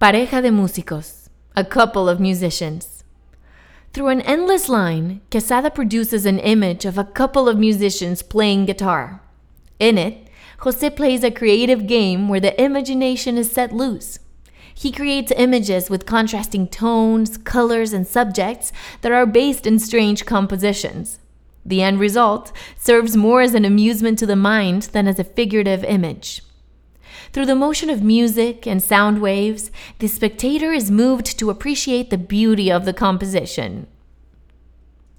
Pareja de músicos, a couple of musicians. Through an endless line, Quessada produces an image of a couple of musicians playing guitar. In it, Jose plays a creative game where the imagination is set loose. He creates images with contrasting tones, colors, and subjects that are based in strange compositions. The end result serves more as an amusement to the mind than as a figurative image. Through the motion of music and sound waves, the spectator is moved to appreciate the beauty of the composition